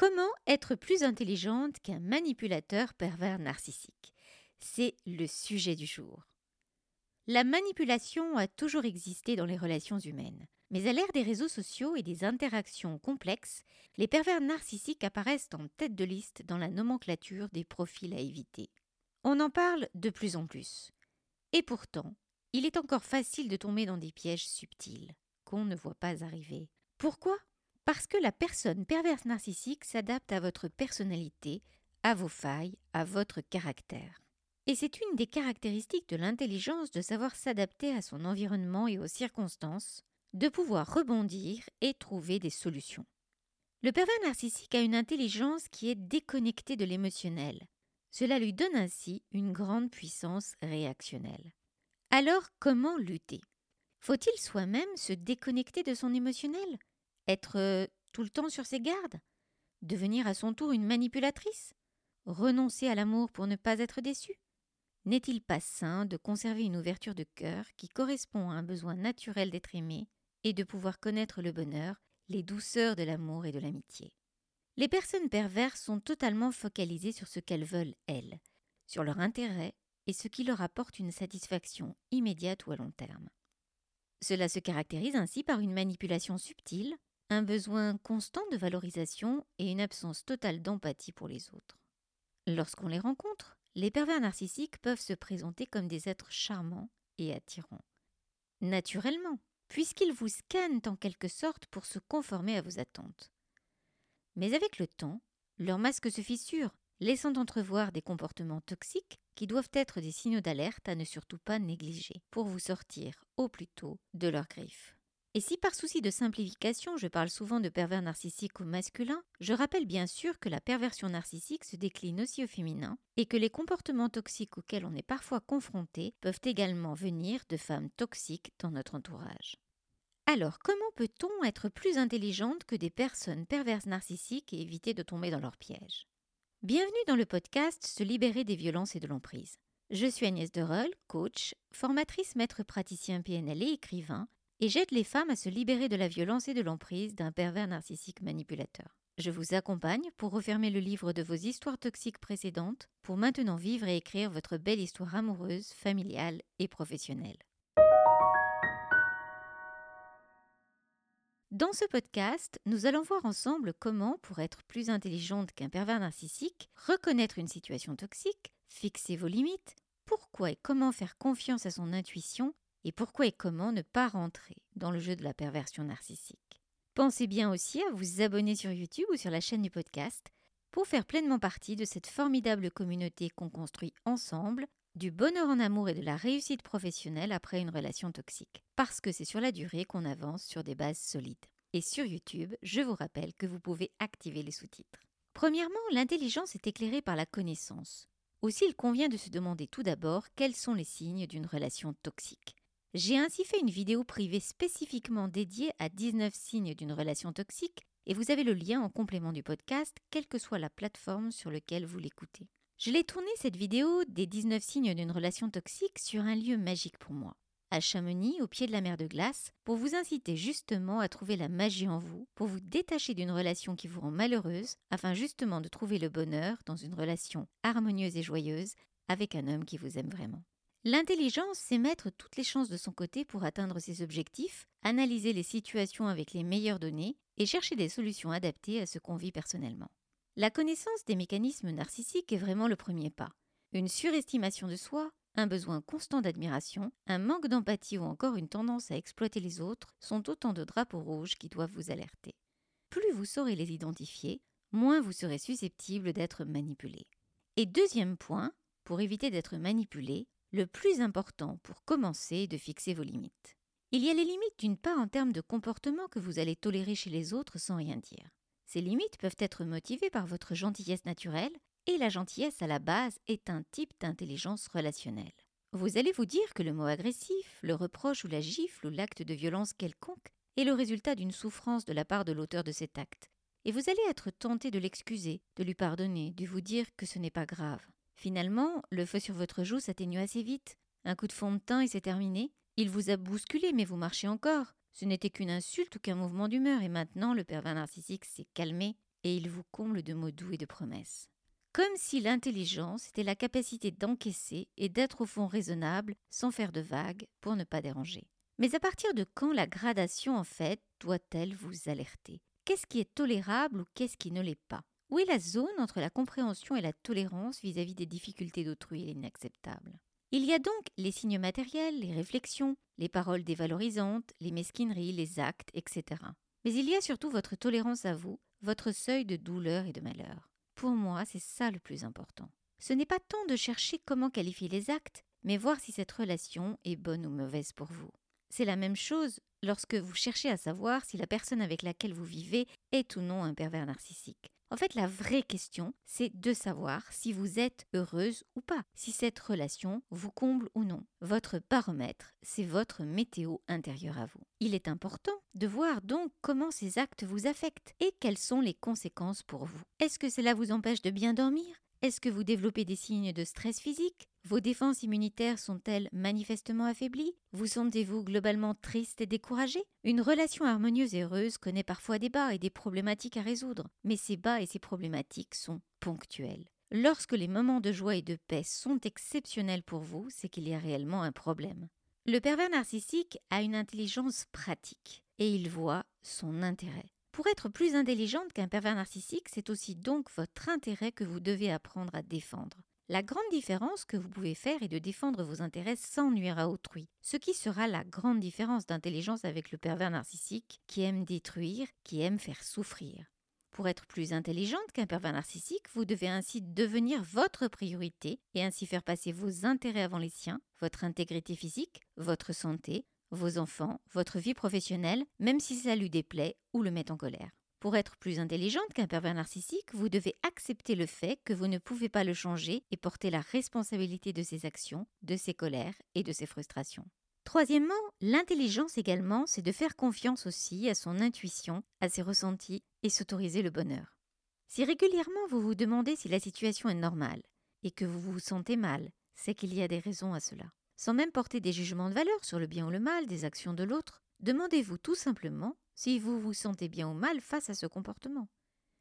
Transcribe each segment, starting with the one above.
Comment être plus intelligente qu'un manipulateur pervers narcissique? C'est le sujet du jour. La manipulation a toujours existé dans les relations humaines. Mais à l'ère des réseaux sociaux et des interactions complexes, les pervers narcissiques apparaissent en tête de liste dans la nomenclature des profils à éviter. On en parle de plus en plus. Et pourtant, il est encore facile de tomber dans des pièges subtils qu'on ne voit pas arriver. Pourquoi parce que la personne perverse narcissique s'adapte à votre personnalité, à vos failles, à votre caractère. Et c'est une des caractéristiques de l'intelligence de savoir s'adapter à son environnement et aux circonstances, de pouvoir rebondir et trouver des solutions. Le pervers narcissique a une intelligence qui est déconnectée de l'émotionnel. Cela lui donne ainsi une grande puissance réactionnelle. Alors comment lutter? Faut-il soi-même se déconnecter de son émotionnel? Être tout le temps sur ses gardes? Devenir à son tour une manipulatrice? Renoncer à l'amour pour ne pas être déçu N'est-il pas sain de conserver une ouverture de cœur qui correspond à un besoin naturel d'être aimé et de pouvoir connaître le bonheur, les douceurs de l'amour et de l'amitié? Les personnes perverses sont totalement focalisées sur ce qu'elles veulent, elles, sur leur intérêt et ce qui leur apporte une satisfaction immédiate ou à long terme. Cela se caractérise ainsi par une manipulation subtile, un besoin constant de valorisation et une absence totale d'empathie pour les autres. Lorsqu'on les rencontre, les pervers narcissiques peuvent se présenter comme des êtres charmants et attirants. Naturellement, puisqu'ils vous scannent en quelque sorte pour se conformer à vos attentes. Mais avec le temps, leur masque se fissure, laissant entrevoir des comportements toxiques qui doivent être des signaux d'alerte à ne surtout pas négliger pour vous sortir au plus tôt de leurs griffes. Et si par souci de simplification je parle souvent de pervers narcissique au masculin, je rappelle bien sûr que la perversion narcissique se décline aussi au féminin et que les comportements toxiques auxquels on est parfois confronté peuvent également venir de femmes toxiques dans notre entourage. Alors, comment peut-on être plus intelligente que des personnes perverses narcissiques et éviter de tomber dans leurs pièges? Bienvenue dans le podcast Se libérer des violences et de l'emprise. Je suis Agnès Derol, coach, formatrice maître praticien PNL et écrivain, et j'aide les femmes à se libérer de la violence et de l'emprise d'un pervers narcissique manipulateur. Je vous accompagne pour refermer le livre de vos histoires toxiques précédentes pour maintenant vivre et écrire votre belle histoire amoureuse, familiale et professionnelle. Dans ce podcast, nous allons voir ensemble comment, pour être plus intelligente qu'un pervers narcissique, reconnaître une situation toxique, fixer vos limites, pourquoi et comment faire confiance à son intuition et pourquoi et comment ne pas rentrer dans le jeu de la perversion narcissique? Pensez bien aussi à vous abonner sur YouTube ou sur la chaîne du podcast pour faire pleinement partie de cette formidable communauté qu'on construit ensemble, du bonheur en amour et de la réussite professionnelle après une relation toxique, parce que c'est sur la durée qu'on avance sur des bases solides. Et sur YouTube, je vous rappelle que vous pouvez activer les sous-titres. Premièrement, l'intelligence est éclairée par la connaissance. Aussi, il convient de se demander tout d'abord quels sont les signes d'une relation toxique. J'ai ainsi fait une vidéo privée spécifiquement dédiée à 19 signes d'une relation toxique et vous avez le lien en complément du podcast, quelle que soit la plateforme sur laquelle vous l'écoutez. Je l'ai tournée cette vidéo des 19 signes d'une relation toxique sur un lieu magique pour moi, à Chamonix, au pied de la mer de glace, pour vous inciter justement à trouver la magie en vous, pour vous détacher d'une relation qui vous rend malheureuse, afin justement de trouver le bonheur dans une relation harmonieuse et joyeuse avec un homme qui vous aime vraiment. L'intelligence, c'est mettre toutes les chances de son côté pour atteindre ses objectifs, analyser les situations avec les meilleures données et chercher des solutions adaptées à ce qu'on vit personnellement. La connaissance des mécanismes narcissiques est vraiment le premier pas. Une surestimation de soi, un besoin constant d'admiration, un manque d'empathie ou encore une tendance à exploiter les autres sont autant de drapeaux rouges qui doivent vous alerter. Plus vous saurez les identifier, moins vous serez susceptible d'être manipulé. Et deuxième point, pour éviter d'être manipulé, le plus important pour commencer est de fixer vos limites. Il y a les limites d'une part en termes de comportement que vous allez tolérer chez les autres sans rien dire. Ces limites peuvent être motivées par votre gentillesse naturelle, et la gentillesse à la base est un type d'intelligence relationnelle. Vous allez vous dire que le mot agressif, le reproche ou la gifle ou l'acte de violence quelconque est le résultat d'une souffrance de la part de l'auteur de cet acte, et vous allez être tenté de l'excuser, de lui pardonner, de vous dire que ce n'est pas grave. Finalement, le feu sur votre joue s'atténue assez vite. Un coup de fond de teint et c'est terminé. Il vous a bousculé, mais vous marchez encore. Ce n'était qu'une insulte ou qu'un mouvement d'humeur, et maintenant le pervers narcissique s'est calmé et il vous comble de mots doux et de promesses. Comme si l'intelligence était la capacité d'encaisser et d'être au fond raisonnable sans faire de vagues pour ne pas déranger. Mais à partir de quand la gradation, en fait, doit-elle vous alerter? Qu'est-ce qui est tolérable ou qu'est-ce qui ne l'est pas? Où est la zone entre la compréhension et la tolérance vis-à-vis des difficultés d'autrui et l'inacceptable Il y a donc les signes matériels, les réflexions, les paroles dévalorisantes, les mesquineries, les actes, etc. Mais il y a surtout votre tolérance à vous, votre seuil de douleur et de malheur. Pour moi, c'est ça le plus important. Ce n'est pas tant de chercher comment qualifier les actes, mais voir si cette relation est bonne ou mauvaise pour vous. C'est la même chose lorsque vous cherchez à savoir si la personne avec laquelle vous vivez est ou non un pervers narcissique. En fait, la vraie question, c'est de savoir si vous êtes heureuse ou pas, si cette relation vous comble ou non. Votre baromètre, c'est votre météo intérieure à vous. Il est important de voir donc comment ces actes vous affectent et quelles sont les conséquences pour vous. Est-ce que cela vous empêche de bien dormir? Est-ce que vous développez des signes de stress physique? Vos défenses immunitaires sont-elles manifestement affaiblies? Vous sentez-vous globalement triste et découragé? Une relation harmonieuse et heureuse connaît parfois des bas et des problématiques à résoudre, mais ces bas et ces problématiques sont ponctuels. Lorsque les moments de joie et de paix sont exceptionnels pour vous, c'est qu'il y a réellement un problème. Le pervers narcissique a une intelligence pratique et il voit son intérêt. Pour être plus intelligente qu'un pervers narcissique, c'est aussi donc votre intérêt que vous devez apprendre à défendre. La grande différence que vous pouvez faire est de défendre vos intérêts sans nuire à autrui, ce qui sera la grande différence d'intelligence avec le pervers narcissique qui aime détruire, qui aime faire souffrir. Pour être plus intelligente qu'un pervers narcissique, vous devez ainsi devenir votre priorité et ainsi faire passer vos intérêts avant les siens, votre intégrité physique, votre santé, vos enfants, votre vie professionnelle, même si ça lui déplaît ou le met en colère. Pour être plus intelligente qu'un pervers narcissique, vous devez accepter le fait que vous ne pouvez pas le changer et porter la responsabilité de ses actions, de ses colères et de ses frustrations. Troisièmement, l'intelligence également, c'est de faire confiance aussi à son intuition, à ses ressentis et s'autoriser le bonheur. Si régulièrement vous vous demandez si la situation est normale et que vous vous sentez mal, c'est qu'il y a des raisons à cela. Sans même porter des jugements de valeur sur le bien ou le mal des actions de l'autre, demandez-vous tout simplement si vous vous sentez bien ou mal face à ce comportement.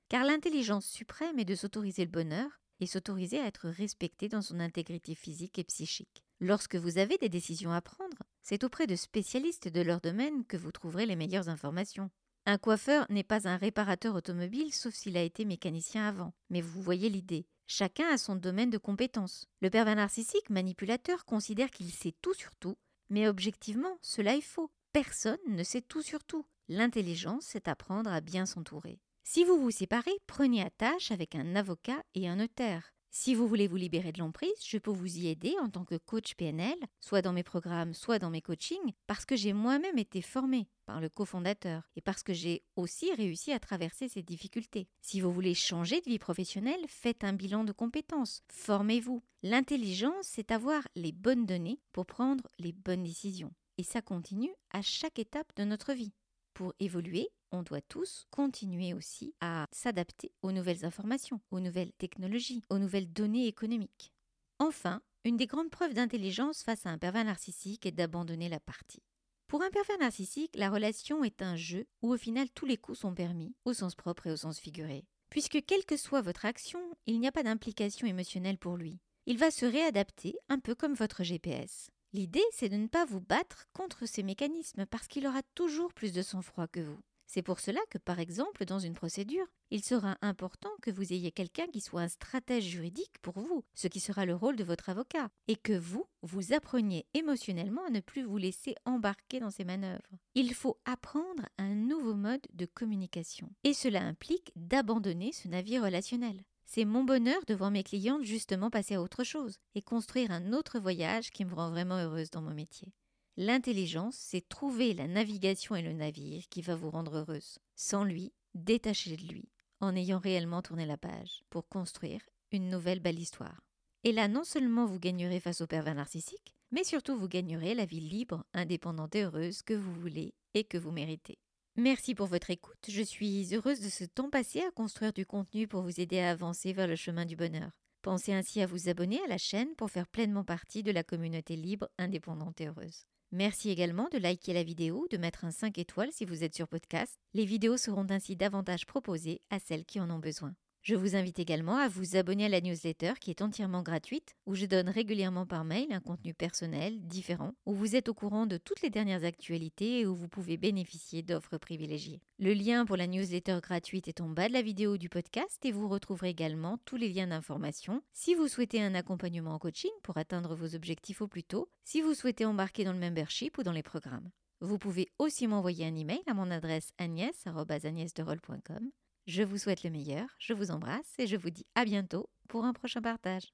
Car l'intelligence suprême est de s'autoriser le bonheur et s'autoriser à être respecté dans son intégrité physique et psychique. Lorsque vous avez des décisions à prendre, c'est auprès de spécialistes de leur domaine que vous trouverez les meilleures informations. Un coiffeur n'est pas un réparateur automobile sauf s'il a été mécanicien avant, mais vous voyez l'idée. Chacun a son domaine de compétence. Le pervers narcissique manipulateur considère qu'il sait tout sur tout, mais objectivement, cela est faux. Personne ne sait tout sur tout. L'intelligence, c'est apprendre à bien s'entourer. Si vous vous séparez, prenez attache avec un avocat et un notaire. Si vous voulez vous libérer de l'emprise, je peux vous y aider en tant que coach PNL, soit dans mes programmes, soit dans mes coachings, parce que j'ai moi-même été formée par le cofondateur et parce que j'ai aussi réussi à traverser ces difficultés. Si vous voulez changer de vie professionnelle, faites un bilan de compétences, formez-vous. L'intelligence, c'est avoir les bonnes données pour prendre les bonnes décisions. Et ça continue à chaque étape de notre vie pour évoluer, on doit tous continuer aussi à s'adapter aux nouvelles informations, aux nouvelles technologies, aux nouvelles données économiques. Enfin, une des grandes preuves d'intelligence face à un pervers narcissique est d'abandonner la partie. Pour un pervers narcissique, la relation est un jeu où au final tous les coups sont permis, au sens propre et au sens figuré. Puisque quelle que soit votre action, il n'y a pas d'implication émotionnelle pour lui. Il va se réadapter un peu comme votre GPS. L'idée, c'est de ne pas vous battre contre ces mécanismes parce qu'il aura toujours plus de sang-froid que vous. C'est pour cela que, par exemple, dans une procédure, il sera important que vous ayez quelqu'un qui soit un stratège juridique pour vous, ce qui sera le rôle de votre avocat, et que vous, vous appreniez émotionnellement à ne plus vous laisser embarquer dans ces manœuvres. Il faut apprendre un nouveau mode de communication, et cela implique d'abandonner ce navire relationnel. C'est mon bonheur de voir mes clientes justement passer à autre chose et construire un autre voyage qui me rend vraiment heureuse dans mon métier. L'intelligence, c'est trouver la navigation et le navire qui va vous rendre heureuse. Sans lui, détachez de lui, en ayant réellement tourné la page, pour construire une nouvelle belle histoire. Et là, non seulement vous gagnerez face au pervers narcissique, mais surtout vous gagnerez la vie libre, indépendante et heureuse que vous voulez et que vous méritez. Merci pour votre écoute. Je suis heureuse de ce temps passé à construire du contenu pour vous aider à avancer vers le chemin du bonheur. Pensez ainsi à vous abonner à la chaîne pour faire pleinement partie de la communauté libre, indépendante et heureuse. Merci également de liker la vidéo, de mettre un 5 étoiles si vous êtes sur podcast. Les vidéos seront ainsi davantage proposées à celles qui en ont besoin. Je vous invite également à vous abonner à la newsletter qui est entièrement gratuite, où je donne régulièrement par mail un contenu personnel, différent, où vous êtes au courant de toutes les dernières actualités et où vous pouvez bénéficier d'offres privilégiées. Le lien pour la newsletter gratuite est en bas de la vidéo du podcast et vous retrouverez également tous les liens d'information si vous souhaitez un accompagnement en coaching pour atteindre vos objectifs au plus tôt, si vous souhaitez embarquer dans le membership ou dans les programmes. Vous pouvez aussi m'envoyer un email à mon adresse agnès.agnèsderol.com je vous souhaite le meilleur, je vous embrasse et je vous dis à bientôt pour un prochain partage.